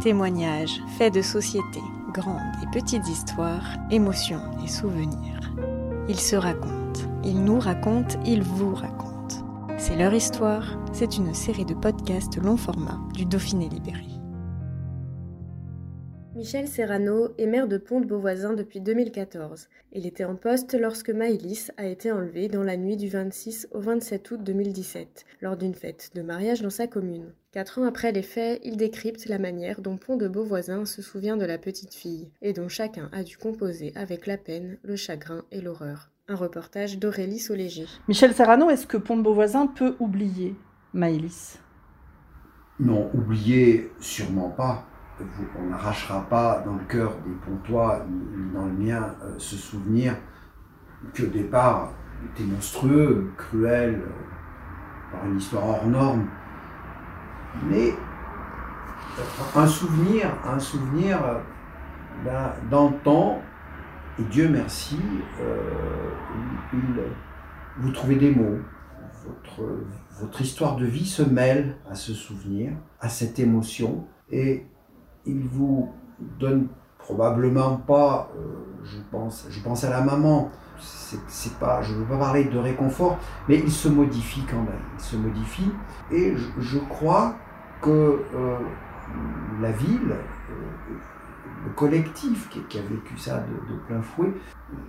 Témoignages, faits de société, grandes et petites histoires, émotions et souvenirs. Ils se racontent, ils nous racontent, ils vous racontent. C'est leur histoire, c'est une série de podcasts long format du Dauphiné Libéré. Michel Serrano est maire de Pont-de-Beauvoisin depuis 2014. Il était en poste lorsque Maïlis a été enlevée dans la nuit du 26 au 27 août 2017, lors d'une fête de mariage dans sa commune. Quatre ans après les faits, il décrypte la manière dont Pont-de-Beauvoisin se souvient de la petite fille, et dont chacun a dû composer avec la peine, le chagrin et l'horreur. Un reportage d'Aurélie Soléger. Michel Serrano, est-ce que Pont-de-Beauvoisin peut oublier Maïlis Non, oublier, sûrement pas on n'arrachera pas dans le cœur des Pontois, ni dans le mien, euh, ce souvenir qui au départ était monstrueux, cruel, euh, par une histoire hors norme. Mais un souvenir, un souvenir ben, dans le temps, et Dieu merci, euh, vous trouvez des mots. Votre, votre histoire de vie se mêle à ce souvenir, à cette émotion, et il vous donne probablement pas, euh, je, pense, je pense à la maman, c'est pas, je ne veux pas parler de réconfort, mais il se modifie quand même, il se modifie, et je, crois que euh, la ville, euh, le collectif qui, a vécu ça de, plein fouet,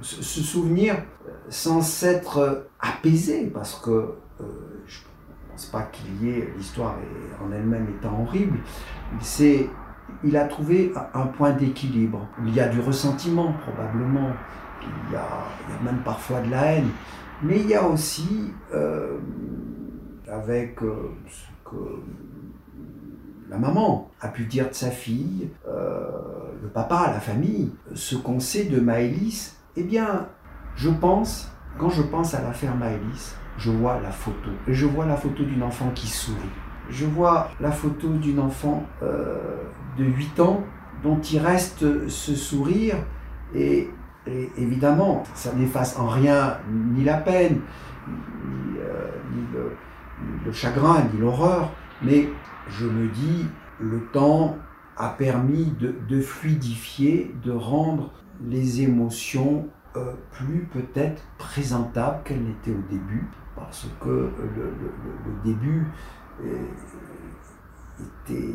se, souvenir sans s'être apaisé, parce que je ne pense pas qu'il y ait, l'histoire en elle-même étant horrible, c'est il a trouvé un point d'équilibre. Il y a du ressentiment probablement, il y a, même parfois de la haine, mais il y a aussi, euh, avec euh, ce que la maman a pu dire de sa fille, euh, le papa, la famille, ce qu'on sait de Maëlys, eh bien, je pense, quand je pense à l'affaire Maëlys, je vois la photo. Et je vois la photo d'une enfant qui sourit je vois la photo d'une enfant euh, de 8 ans dont il reste ce sourire et, évidemment ça n'efface en rien ni la peine, ni, euh, le, chagrin, ni l'horreur, mais je me dis le temps a permis de, fluidifier, de rendre les émotions euh, plus peut-être présentables qu'elles n'étaient au début, parce que le début était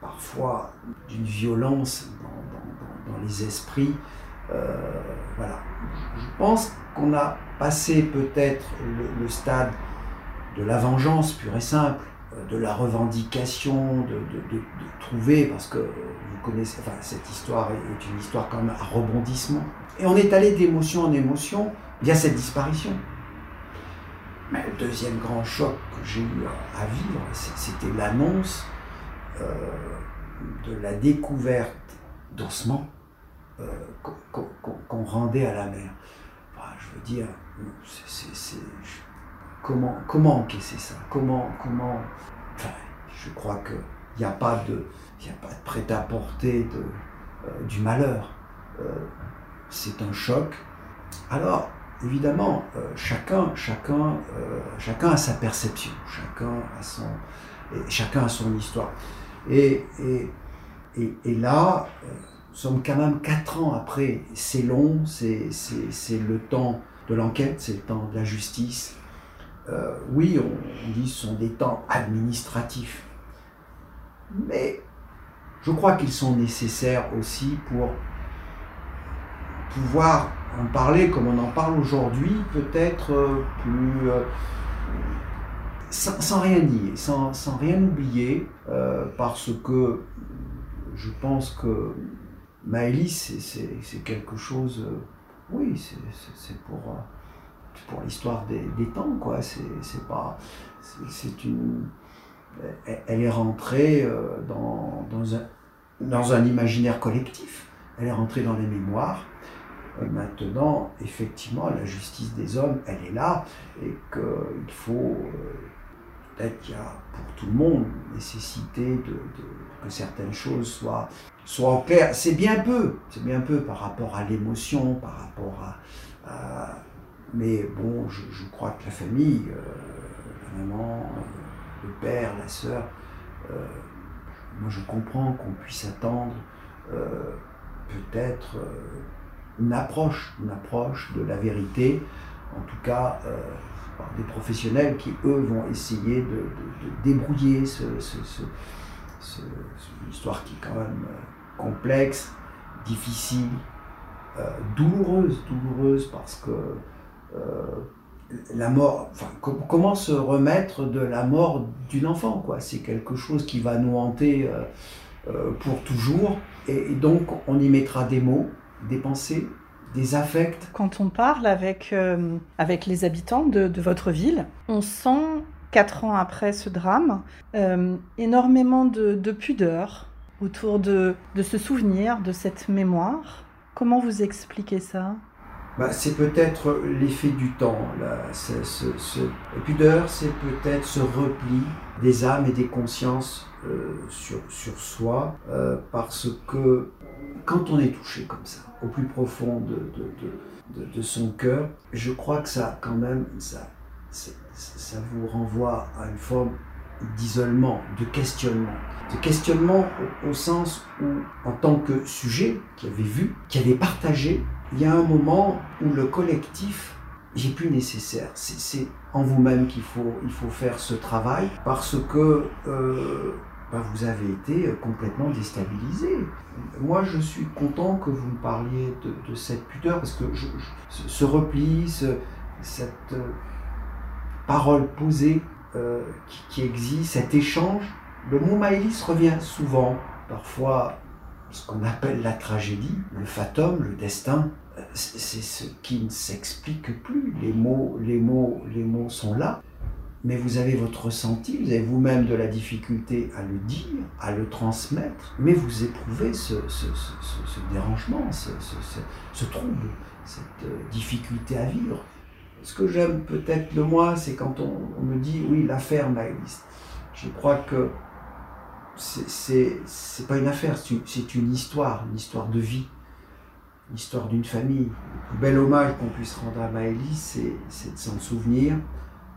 parfois d'une violence dans, les esprits. Euh, voilà. Je pense qu'on a passé peut-être le, stade de la vengeance pure et simple, euh, de la revendication, de, trouver, parce que vous connaissez, enfin, cette histoire est, une histoire quand même à rebondissement. Et on est allé d'émotion en émotion via cette disparition. Mais le deuxième grand choc que j'ai eu à, vivre, c'était l'annonce euh, de la découverte d'ossements euh, qu'on rendait à la mer. je veux dire, comment, comment encaisser ça? Comment, comment Je crois qu'il n'y a pas de, a pas de prêt-à-porter euh, du malheur. c'est un choc. Alors, évidemment, euh, chacun, chacun, euh, chacun a sa perception, chacun a son, chacun a son histoire. Et, et, et, là, euh, nous sommes quand même quatre ans après. C'est long, c'est le temps de l'enquête, c'est le temps de la justice. oui, on, dit que ce sont des temps administratifs. Mais je crois qu'ils sont nécessaires aussi pour pouvoir en parler comme on en parle aujourd'hui, peut-être euh, plus... Euh, sans, rien nier, sans, rien oublier, euh, parce que je pense que Maëlys, c'est quelque chose... oui, c'est pour pour l'histoire des, temps, quoi. C'est pas, C'est une, elle est rentrée dans, dans, un, dans un imaginaire collectif. Elle est rentrée dans les mémoires. Euh, maintenant, effectivement, la justice des hommes, elle est là et qu'il faut peut-être qu'il y a pour tout le monde nécessité de, que certaines choses soient, soient en clair. C'est bien peu, c'est bien peu par rapport à l'émotion, par rapport à, mais bon, je, crois que la famille, euh, la maman, euh, le père, la sœur, euh, moi je comprends qu'on puisse attendre peut-être une approche, une approche de la vérité, en tout cas des professionnels qui, eux, vont essayer de, débrouiller ce, histoire qui est quand même euh, complexe, difficile, euh, douloureuse, douloureuse parce que euh, la mort, enfin, comment se remettre de la mort d'une enfant, quoi? C'est quelque chose qui va nous hanter pour toujours, et donc on y mettra des mots, des pensées, des affects. Quand on parle avec, euh, avec les habitants de, votre ville, on sent, quatre ans après ce drame, euh, énormément de, pudeur autour de, de ce souvenir, de cette mémoire. Comment vous expliquez ça? Bah, c'est peut-être l'effet du temps. Là. Ce, ce, pudeur, c'est peut-être ce repli des âmes et des consciences euh, sur, sur soi, parce que quand on est touché comme ça, au plus profond de, de, de, de son cœur, je crois que ça, quand même, ça, ça vous renvoie à une forme d'isolement, de questionnement. De questionnement au, sens où, en tant que sujet qui avait vu, qui avait partagé, il y a un moment où le collectif n'est plus nécessaire. C'est en vous-même qu'il faut, il faut faire ce travail parce que euh, bah, vous avez été complètement déstabilisé. Moi, je suis content que vous me parliez de, cette pudeur, parce que ce repli, cette euh, parole posée euh, qui, existe, cet échange, le mot Maëlys revient souvent, parfois ce qu'on appelle la tragédie, le fatum, le destin, c'est ce qui ne s'explique plus. Les mots, les mots, les mots sont là mais vous avez votre ressenti, vous avez vous-même de la difficulté à le dire, à le transmettre, mais vous éprouvez ce, dérangement, ce, trouble, cette euh, difficulté à vivre. Ce que j'aime peut-être de moi, c'est quand on, me dit, oui, l'affaire Maëlys. Je crois que c'est pas une affaire, c'est une histoire, une histoire de vie, une histoire d'une famille. Le plus bel hommage qu'on puisse rendre à Maëlys, c'est de s'en souvenir,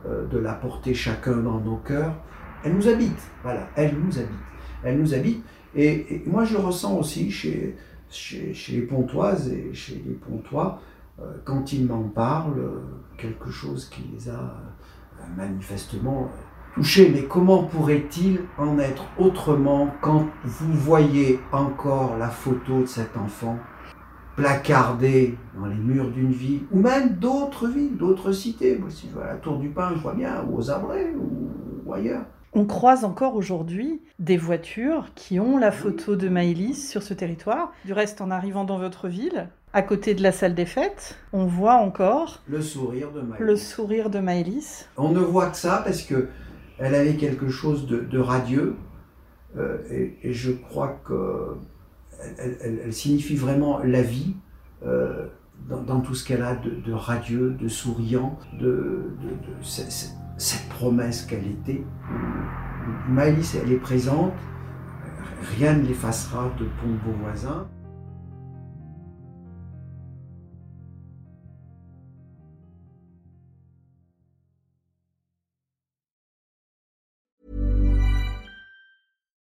euh, de la porter chacun dans nos cœurs. Elle nous habite, voilà, elle nous habite. Elle nous habite. Et, moi, je ressens aussi chez, chez, les Pontoises et chez les Pontois, quand ils m'en parlent, euh, quelque chose qui les a manifestement touchés. Mais comment pourrait-il en être autrement quand vous voyez encore la photo de cet enfant placardé dans les murs d'une ville, ou même d'autres villes, d'autres cités? Moi, si je vais à la Tour du Pin, je vois bien, ou aux Abrets, ou, ailleurs. On croise encore aujourd'hui des voitures qui ont la photo de Maëlys sur ce territoire. Du reste, en arrivant dans votre ville, à côté de la salle des fêtes, on voit encore le sourire de Maëlys. Le sourire de Maëlys. On ne voit que ça parce que elle avait quelque chose de, radieux, euh, et, je crois que elle, signifie vraiment la vie euh, dans, tout ce qu'elle a de, radieux, de souriant, de, cette, promesse qu'elle était. Maëlys, elle est présente, rien ne l'effacera de Pont